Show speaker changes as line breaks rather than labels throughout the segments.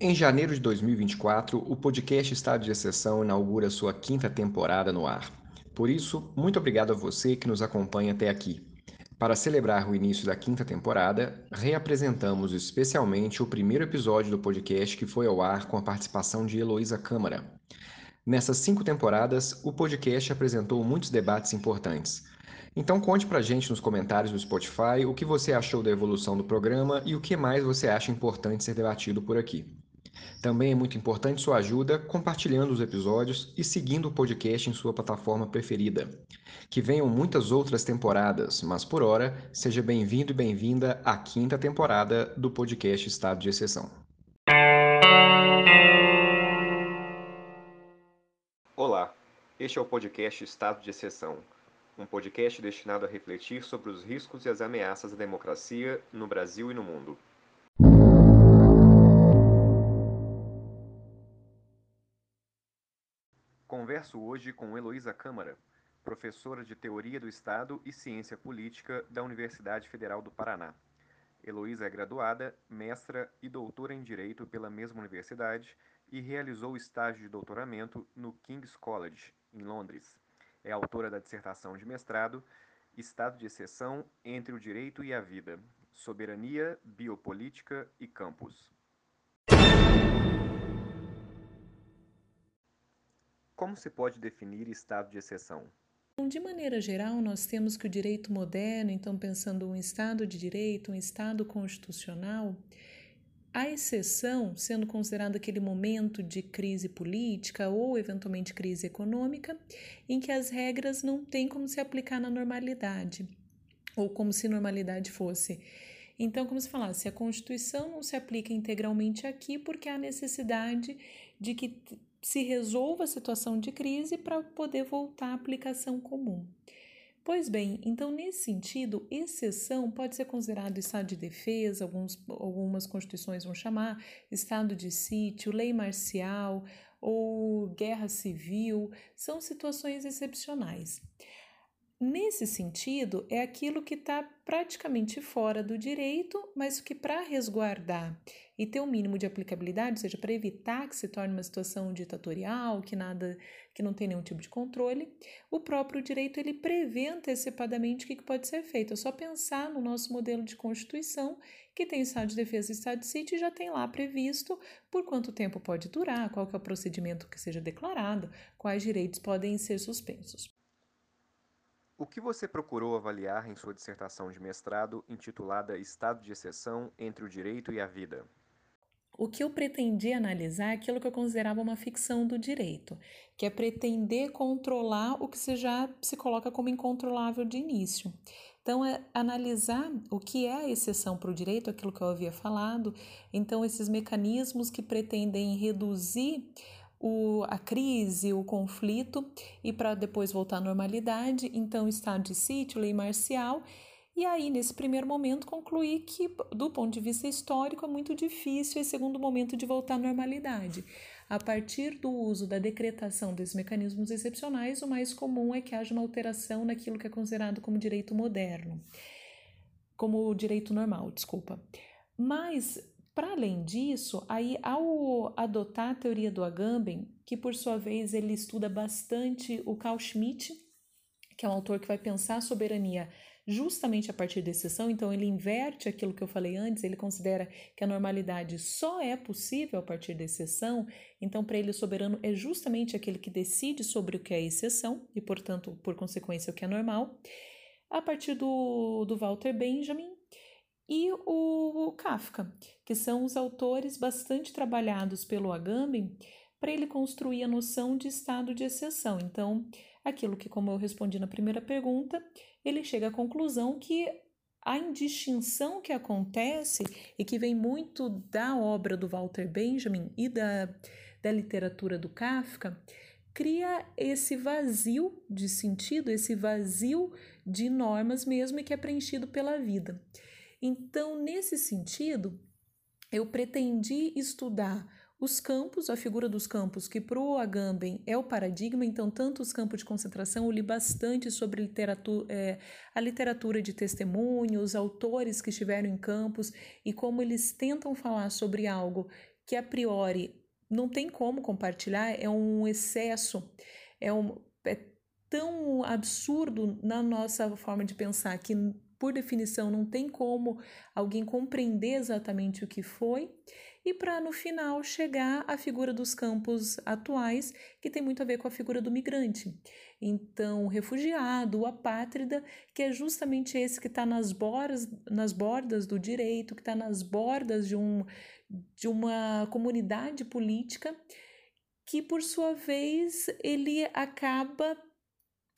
Em janeiro de 2024, o podcast Estado de Exceção inaugura sua quinta temporada no ar. Por isso, muito obrigado a você que nos acompanha até aqui. Para celebrar o início da quinta temporada, reapresentamos especialmente o primeiro episódio do podcast que foi ao ar com a participação de Heloísa Câmara. Nessas cinco temporadas, o podcast apresentou muitos debates importantes. Então conte pra gente nos comentários do Spotify o que você achou da evolução do programa e o que mais você acha importante ser debatido por aqui. Também é muito importante sua ajuda compartilhando os episódios e seguindo o podcast em sua plataforma preferida. Que venham muitas outras temporadas, mas por hora, seja bem-vindo e bem-vinda à quinta temporada do podcast Estado de Exceção. Olá, este é o podcast Estado de Exceção, um podcast destinado a refletir sobre os riscos e as ameaças à democracia no Brasil e no mundo. Converso hoje com Heloísa Câmara, professora de Teoria do Estado e Ciência Política da Universidade Federal do Paraná. Heloísa é graduada, mestra e doutora em Direito pela mesma universidade e realizou estágio de doutoramento no King's College, em Londres. É autora da dissertação de mestrado Estado de Exceção entre o Direito e a Vida, Soberania, Biopolítica e Campos. Como se pode definir estado de exceção?
De maneira geral, nós temos que o direito moderno, então pensando um Estado de direito, um Estado constitucional, a exceção sendo considerado aquele momento de crise política ou eventualmente crise econômica, em que as regras não têm como se aplicar na normalidade, ou como se normalidade fosse. Então, como se falasse, a Constituição não se aplica integralmente aqui porque há necessidade de que se resolva a situação de crise para poder voltar à aplicação comum. Pois bem, então nesse sentido, exceção pode ser considerado estado de defesa, alguns, algumas constituições vão chamar, estado de sítio, lei marcial ou guerra civil, são situações excepcionais. Nesse sentido, é aquilo que está praticamente fora do direito, mas que para resguardar e ter um mínimo de aplicabilidade, ou seja, para evitar que se torne uma situação ditatorial, que nada, que não tem nenhum tipo de controle, o próprio direito ele prevê antecipadamente o que pode ser feito. É só pensar no nosso modelo de constituição, que tem estado de defesa e estado de sítio, e já tem lá previsto por quanto tempo pode durar, qual é o procedimento que seja declarado, quais direitos podem ser suspensos.
O que você procurou avaliar em sua dissertação de mestrado intitulada Estado de Exceção entre o Direito e a Vida?
O que eu pretendi analisar é aquilo que eu considerava uma ficção do direito, que é pretender controlar o que se já se coloca como incontrolável de início. Então, é analisar o que é a exceção para o direito, aquilo que eu havia falado, então, esses mecanismos que pretendem reduzir o, a crise, o conflito, e para depois voltar à normalidade, então estado de sítio, lei marcial. E aí, nesse primeiro momento, concluí que, do ponto de vista histórico, é muito difícil esse segundo momento de voltar à normalidade. A partir do uso da decretação desses mecanismos excepcionais, o mais comum é que haja uma alteração naquilo que é considerado como direito moderno, como direito normal, desculpa. Mas para além disso, aí ao adotar a teoria do Agamben, que por sua vez ele estuda bastante o Carl Schmitt, que é um autor que vai pensar a soberania justamente a partir da exceção, então ele inverte aquilo que eu falei antes, ele considera que a normalidade só é possível a partir da exceção, então para ele o soberano é justamente aquele que decide sobre o que é exceção e, portanto, por consequência, o que é normal. A partir do, do Walter Benjamin, e o Kafka, que são os autores bastante trabalhados pelo Agamben para ele construir a noção de estado de exceção. Então, aquilo que, como eu respondi na primeira pergunta, ele chega à conclusão que a indistinção que acontece e que vem muito da obra do Walter Benjamin e da, da literatura do Kafka cria esse vazio de sentido, esse vazio de normas mesmo e que é preenchido pela vida. Então, nesse sentido, eu pretendi estudar os campos, a figura dos campos, que para o Agamben é o paradigma, então, tanto os campos de concentração, eu li bastante sobre literatura, é, a literatura de testemunho, os autores que estiveram em campos e como eles tentam falar sobre algo que a priori não tem como compartilhar, é um excesso, é, um, é tão absurdo na nossa forma de pensar que, por definição, não tem como alguém compreender exatamente o que foi e para no final chegar à figura dos campos atuais, que tem muito a ver com a figura do migrante. Então, o refugiado, o apátrida, que é justamente esse que está nas bordas, nas bordas do direito, que está nas bordas de, um, de uma comunidade política, que por sua vez ele acaba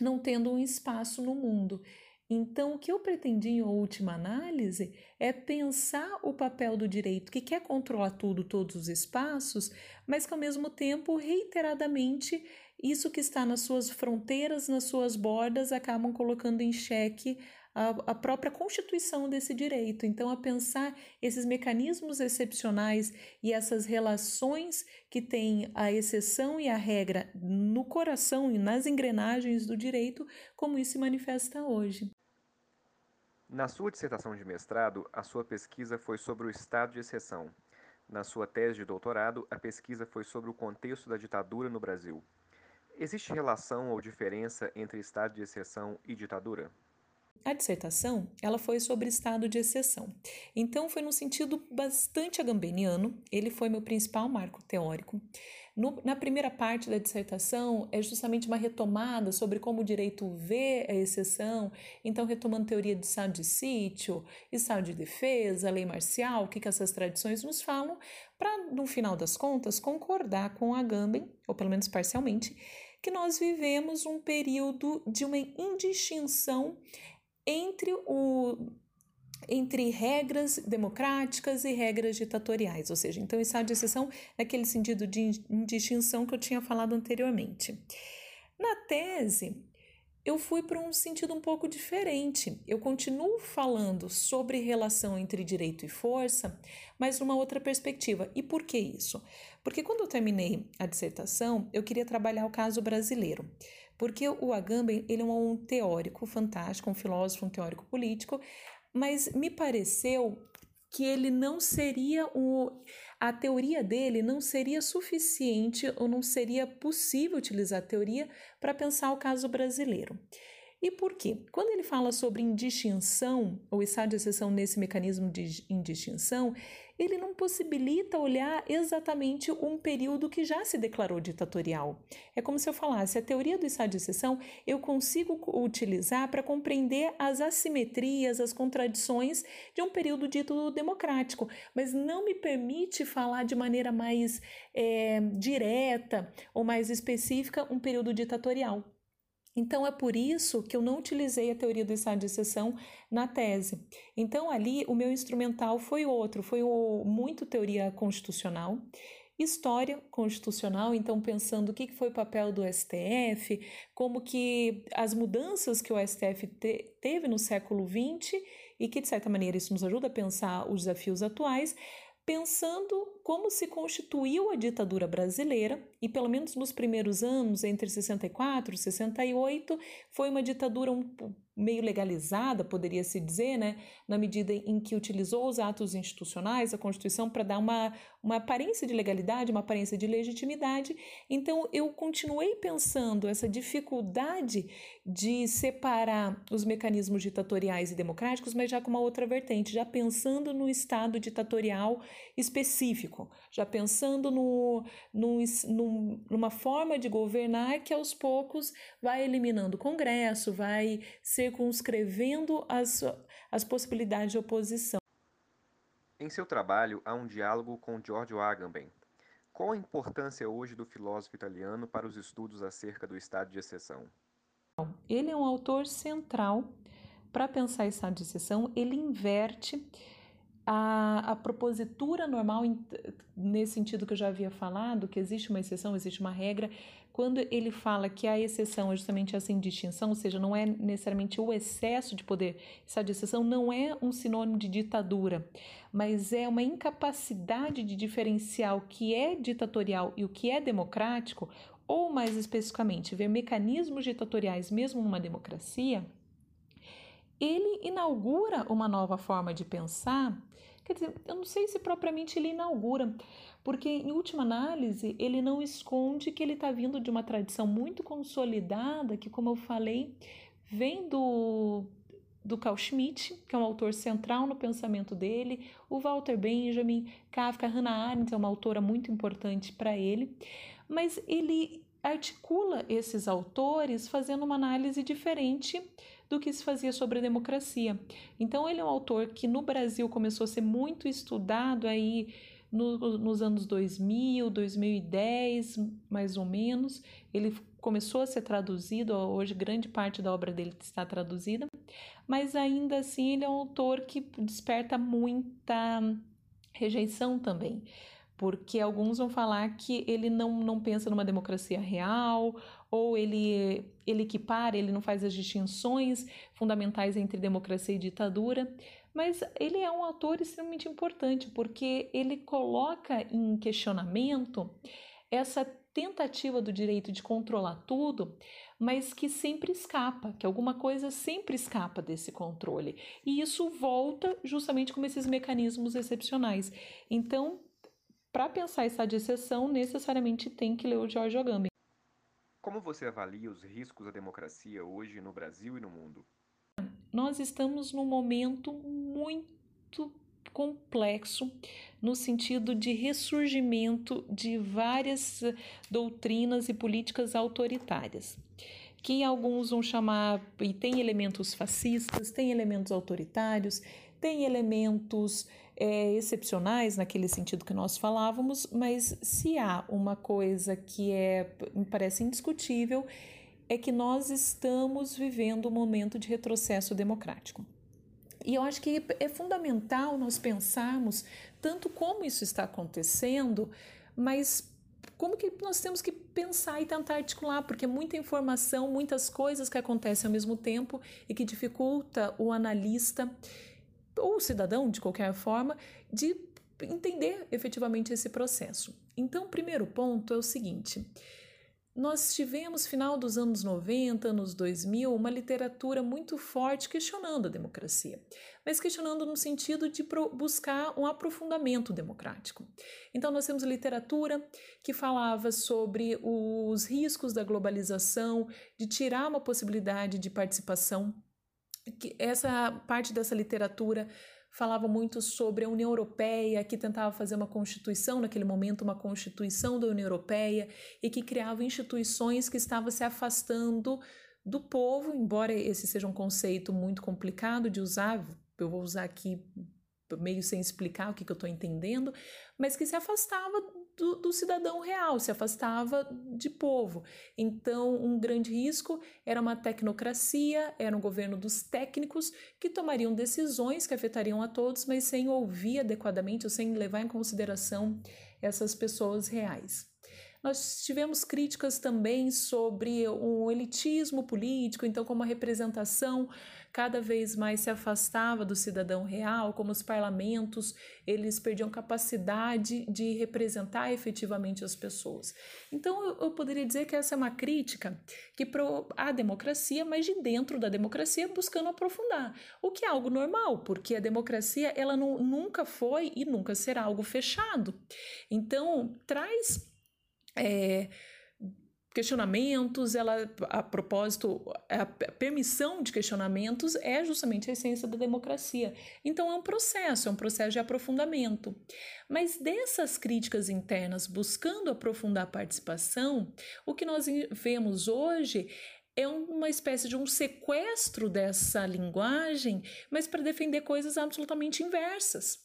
não tendo um espaço no mundo. Então, o que eu pretendi em última análise é pensar o papel do direito, que quer controlar tudo, todos os espaços, mas que ao mesmo tempo, reiteradamente, isso que está nas suas fronteiras, nas suas bordas, acabam colocando em xeque a, a própria constituição desse direito. Então, a pensar esses mecanismos excepcionais e essas relações que tem a exceção e a regra no coração e nas engrenagens do direito, como isso se manifesta hoje.
Na sua dissertação de mestrado, a sua pesquisa foi sobre o estado de exceção. Na sua tese de doutorado, a pesquisa foi sobre o contexto da ditadura no Brasil. Existe relação ou diferença entre estado de exceção e ditadura?
A dissertação, ela foi sobre estado de exceção. Então foi no sentido bastante agambeniano, ele foi meu principal marco teórico. No, na primeira parte da dissertação é justamente uma retomada sobre como o direito vê a exceção, então retomando teoria de estado de sítio, estado de defesa, lei marcial, o que, que essas tradições nos falam, para, no final das contas, concordar com a Agamben, ou pelo menos parcialmente, que nós vivemos um período de uma indistinção entre o entre regras democráticas e regras ditatoriais, ou seja, então estado de exceção naquele sentido de distinção que eu tinha falado anteriormente. Na tese, eu fui para um sentido um pouco diferente. Eu continuo falando sobre relação entre direito e força, mas numa outra perspectiva. E por que isso? Porque quando eu terminei a dissertação, eu queria trabalhar o caso brasileiro. Porque o Agamben, ele é um teórico fantástico, um filósofo, um teórico político, mas me pareceu que ele não seria o a teoria dele não seria suficiente ou não seria possível utilizar a teoria para pensar o caso brasileiro. E por quê? Quando ele fala sobre indistinção, ou estado de exceção nesse mecanismo de indistinção, ele não possibilita olhar exatamente um período que já se declarou ditatorial. É como se eu falasse, a teoria do estado de exceção eu consigo utilizar para compreender as assimetrias, as contradições de um período dito democrático, mas não me permite falar de maneira mais é, direta ou mais específica um período ditatorial. Então é por isso que eu não utilizei a teoria do estado de exceção na tese. Então ali o meu instrumental foi outro, foi o, muito teoria constitucional, história constitucional, então pensando o que foi o papel do STF, como que as mudanças que o STF te, teve no século XX e que de certa maneira isso nos ajuda a pensar os desafios atuais, pensando como se constituiu a ditadura brasileira, e pelo menos nos primeiros anos, entre 64 e 68, foi uma ditadura um, meio legalizada, poderia se dizer, né, na medida em que utilizou os atos institucionais, a Constituição, para dar uma, uma aparência de legalidade, uma aparência de legitimidade. Então, eu continuei pensando essa dificuldade de separar os mecanismos ditatoriais e democráticos, mas já com uma outra vertente, já pensando no Estado ditatorial específico, já pensando no, no, no, numa forma de governar que aos poucos vai eliminando o Congresso, vai circunscrevendo as, as possibilidades de oposição.
Em seu trabalho, há um diálogo com Giorgio Agamben. Qual a importância hoje do filósofo italiano para os estudos acerca do estado de exceção?
Ele é um autor central para pensar estado de exceção, ele inverte a, a propositura normal, nesse sentido que eu já havia falado, que existe uma exceção, existe uma regra, quando ele fala que a exceção é justamente essa indistinção, ou seja, não é necessariamente o excesso de poder, essa exceção não é um sinônimo de ditadura, mas é uma incapacidade de diferenciar o que é ditatorial e o que é democrático, ou mais especificamente, ver mecanismos ditatoriais mesmo numa democracia, ele inaugura uma nova forma de pensar. Quer dizer, eu não sei se propriamente ele inaugura, porque em última análise ele não esconde que ele está vindo de uma tradição muito consolidada, que, como eu falei, vem do, do Carl Schmitt, que é um autor central no pensamento dele, o Walter Benjamin, Kafka, Hannah Arendt é uma autora muito importante para ele, mas ele articula esses autores fazendo uma análise diferente do que se fazia sobre a democracia. Então ele é um autor que no Brasil começou a ser muito estudado aí no, nos anos 2000, 2010, mais ou menos. Ele começou a ser traduzido, hoje grande parte da obra dele está traduzida, mas ainda assim ele é um autor que desperta muita rejeição também porque alguns vão falar que ele não, não pensa numa democracia real, ou ele, ele equipara, ele não faz as distinções fundamentais entre democracia e ditadura, mas ele é um autor extremamente importante, porque ele coloca em questionamento essa tentativa do direito de controlar tudo, mas que sempre escapa, que alguma coisa sempre escapa desse controle. E isso volta justamente como esses mecanismos excepcionais. Então, para pensar estado de exceção, necessariamente tem que ler o George Agamben.
Como você avalia os riscos da democracia hoje no Brasil e no mundo?
Nós estamos num momento muito complexo no sentido de ressurgimento de várias doutrinas e políticas autoritárias, que alguns vão chamar e tem elementos fascistas, tem elementos autoritários, tem elementos é, excepcionais naquele sentido que nós falávamos, mas se há uma coisa que é, me parece indiscutível, é que nós estamos vivendo um momento de retrocesso democrático. E eu acho que é fundamental nós pensarmos tanto como isso está acontecendo, mas como que nós temos que pensar e tentar articular, porque é muita informação, muitas coisas que acontecem ao mesmo tempo e que dificulta o analista ou o cidadão, de qualquer forma, de entender efetivamente esse processo. Então, o primeiro ponto é o seguinte: nós tivemos, final dos anos 90, anos 2000, uma literatura muito forte questionando a democracia, mas questionando no sentido de buscar um aprofundamento democrático. Então, nós temos literatura que falava sobre os riscos da globalização, de tirar uma possibilidade de participação que essa parte dessa literatura falava muito sobre a União Europeia, que tentava fazer uma constituição naquele momento, uma constituição da União Europeia, e que criava instituições que estavam se afastando do povo, embora esse seja um conceito muito complicado de usar, eu vou usar aqui meio sem explicar o que, que eu estou entendendo, mas que se afastava do, do, cidadão real, se afastava de povo. Então, um grande risco era uma tecnocracia, era um governo dos técnicos que tomariam decisões que afetariam a todos, mas sem ouvir adequadamente ou sem levar em consideração essas pessoas reais. Nós tivemos críticas também sobre o elitismo político, então, como a representação cada vez mais se afastava do cidadão real, como os parlamentos, eles perdiam capacidade de representar efetivamente as pessoas. Então, eu, eu poderia dizer que essa é uma crítica que pro a democracia, mas de dentro da democracia, buscando aprofundar, o que é algo normal, porque a democracia ela não, nunca foi e nunca será algo fechado. Então, traz é, questionamentos, ela, a propósito, a permissão de questionamentos é justamente a essência da democracia. Então é um processo, é um processo de aprofundamento. Mas dessas críticas internas buscando aprofundar a participação, o que nós vemos hoje é uma espécie de um sequestro dessa linguagem, mas para defender coisas absolutamente inversas,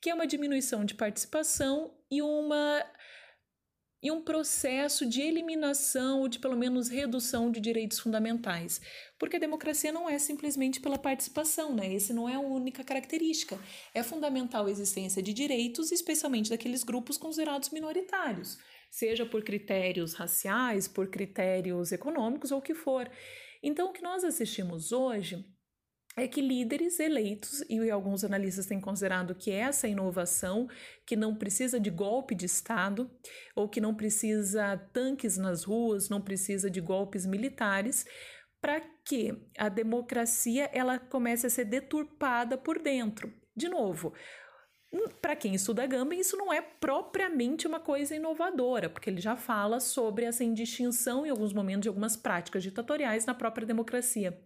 que é uma diminuição de participação e uma e um processo de eliminação ou de pelo menos redução de direitos fundamentais. Porque a democracia não é simplesmente pela participação, né? Esse não é a única característica. É fundamental a existência de direitos, especialmente daqueles grupos considerados minoritários. seja por critérios raciais, por critérios econômicos ou o que for. Então, o que nós assistimos hoje é que líderes eleitos, e alguns analistas têm considerado que essa inovação, que não precisa de golpe de Estado, ou que não precisa tanques nas ruas, não precisa de golpes militares, para que a democracia ela comece a ser deturpada por dentro. De novo, para quem estuda Gambin, isso não é propriamente uma coisa inovadora, porque ele já fala sobre essa indistinção em alguns momentos de algumas práticas ditatoriais na própria democracia.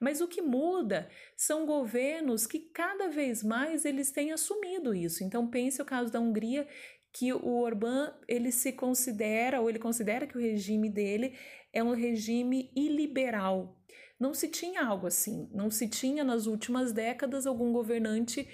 Mas o que muda são governos que cada vez mais eles têm assumido isso. Então pense o caso da Hungria, que o Orbán ele se considera ou ele considera que o regime dele é um regime iliberal. Não se tinha algo assim, não se tinha nas últimas décadas algum governante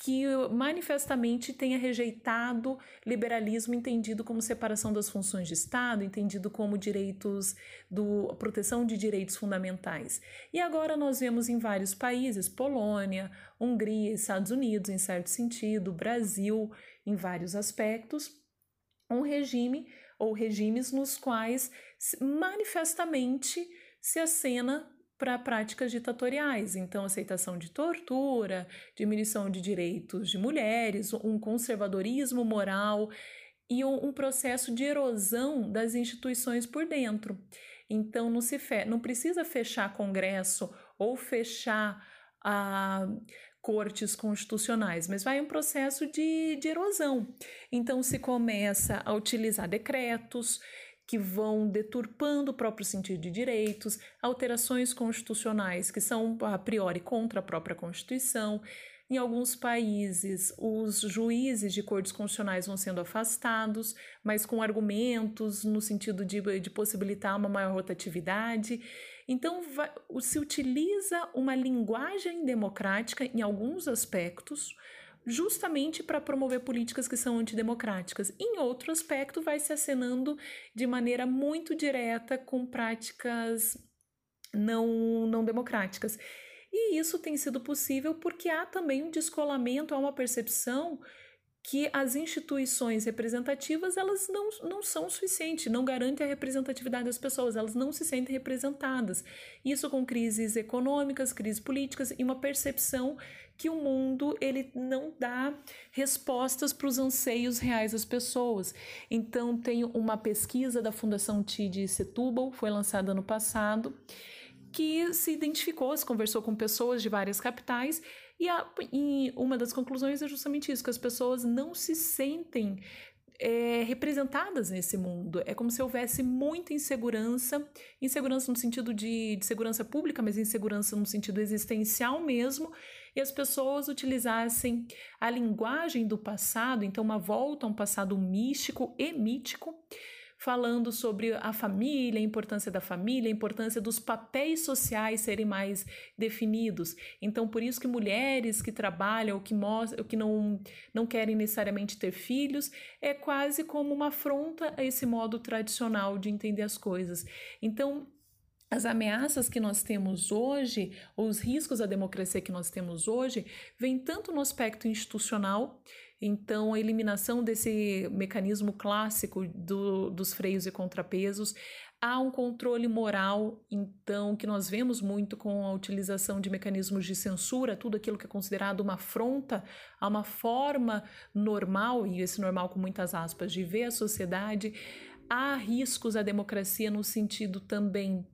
que manifestamente tenha rejeitado liberalismo entendido como separação das funções de Estado, entendido como direitos do proteção de direitos fundamentais. E agora nós vemos em vários países, Polônia, Hungria, Estados Unidos, em certo sentido, Brasil, em vários aspectos, um regime ou regimes nos quais manifestamente se acena para práticas ditatoriais, então aceitação de tortura, diminuição de direitos de mulheres, um conservadorismo moral e um, processo de erosão das instituições por dentro. Então não se fe não precisa fechar Congresso ou fechar a cortes constitucionais, mas vai um processo de, de erosão. Então se começa a utilizar decretos, que vão deturpando o próprio sentido de direitos, alterações constitucionais que são a priori contra a própria Constituição. Em alguns países, os juízes de cortes constitucionais vão sendo afastados, mas com argumentos no sentido de, de possibilitar uma maior rotatividade. Então, vai, se utiliza uma linguagem democrática em alguns aspectos, justamente para promover políticas que são antidemocráticas. Em outro aspecto, vai se acenando de maneira muito direta com práticas não, não democráticas. E isso tem sido possível porque há também um descolamento, há uma percepção que as instituições representativas elas não, não são suficientes, não garantem a representatividade das pessoas, elas não se sentem representadas. Isso com crises econômicas, crises políticas e uma percepção que o mundo ele não dá respostas para os anseios reais das pessoas. Então tem uma pesquisa da Fundação TID Setúbal, foi lançada ano passado, que se identificou, se conversou com pessoas de várias capitais e, a, e uma das conclusões é justamente isso, que as pessoas não se sentem é, representadas nesse mundo. É como se houvesse muita insegurança, insegurança no sentido de, de segurança pública, mas insegurança no sentido existencial mesmo, e as pessoas utilizassem a linguagem do passado, então uma volta a um passado místico e mítico, falando sobre a família, a importância da família, a importância dos papéis sociais serem mais definidos. Então, por isso que mulheres que trabalham ou que, mostram, que não, não querem necessariamente ter filhos, é quase como uma afronta a esse modo tradicional de entender as coisas. Então, as ameaças que nós temos hoje, os riscos à democracia que nós temos hoje, vêm tanto no aspecto institucional, então a eliminação desse mecanismo clássico do, dos freios e contrapesos, há um controle moral, então, que nós vemos muito com a utilização de mecanismos de censura, tudo aquilo que é considerado uma afronta a uma forma normal, e esse normal com muitas aspas, de ver a sociedade há riscos à democracia no sentido também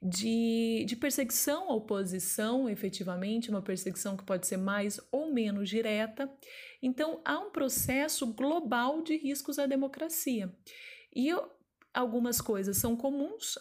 de, de perseguição à oposição, efetivamente, uma perseguição que pode ser mais ou menos direta. Então, há um processo global de riscos à democracia. E eu, algumas coisas são comuns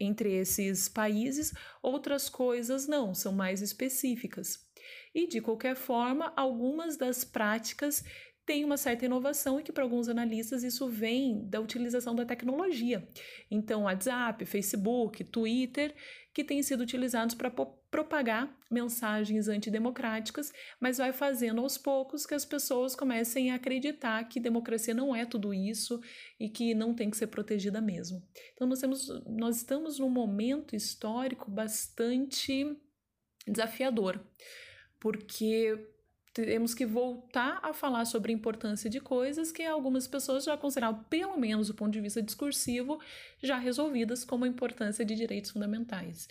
entre esses países, outras coisas não, são mais específicas. E, de qualquer forma, algumas das práticas tem uma certa inovação e que para alguns analistas isso vem da utilização da tecnologia. Então, WhatsApp, Facebook, Twitter, que têm sido utilizados para propagar mensagens antidemocráticas, mas vai fazendo aos poucos que as pessoas comecem a acreditar que democracia não é tudo isso e que não tem que ser protegida mesmo. Então, nós, temos, nós estamos num momento histórico bastante desafiador, porque temos que voltar a falar sobre a importância de coisas que algumas pessoas já consideravam, pelo menos do ponto de vista discursivo, já resolvidas, como a importância de direitos fundamentais.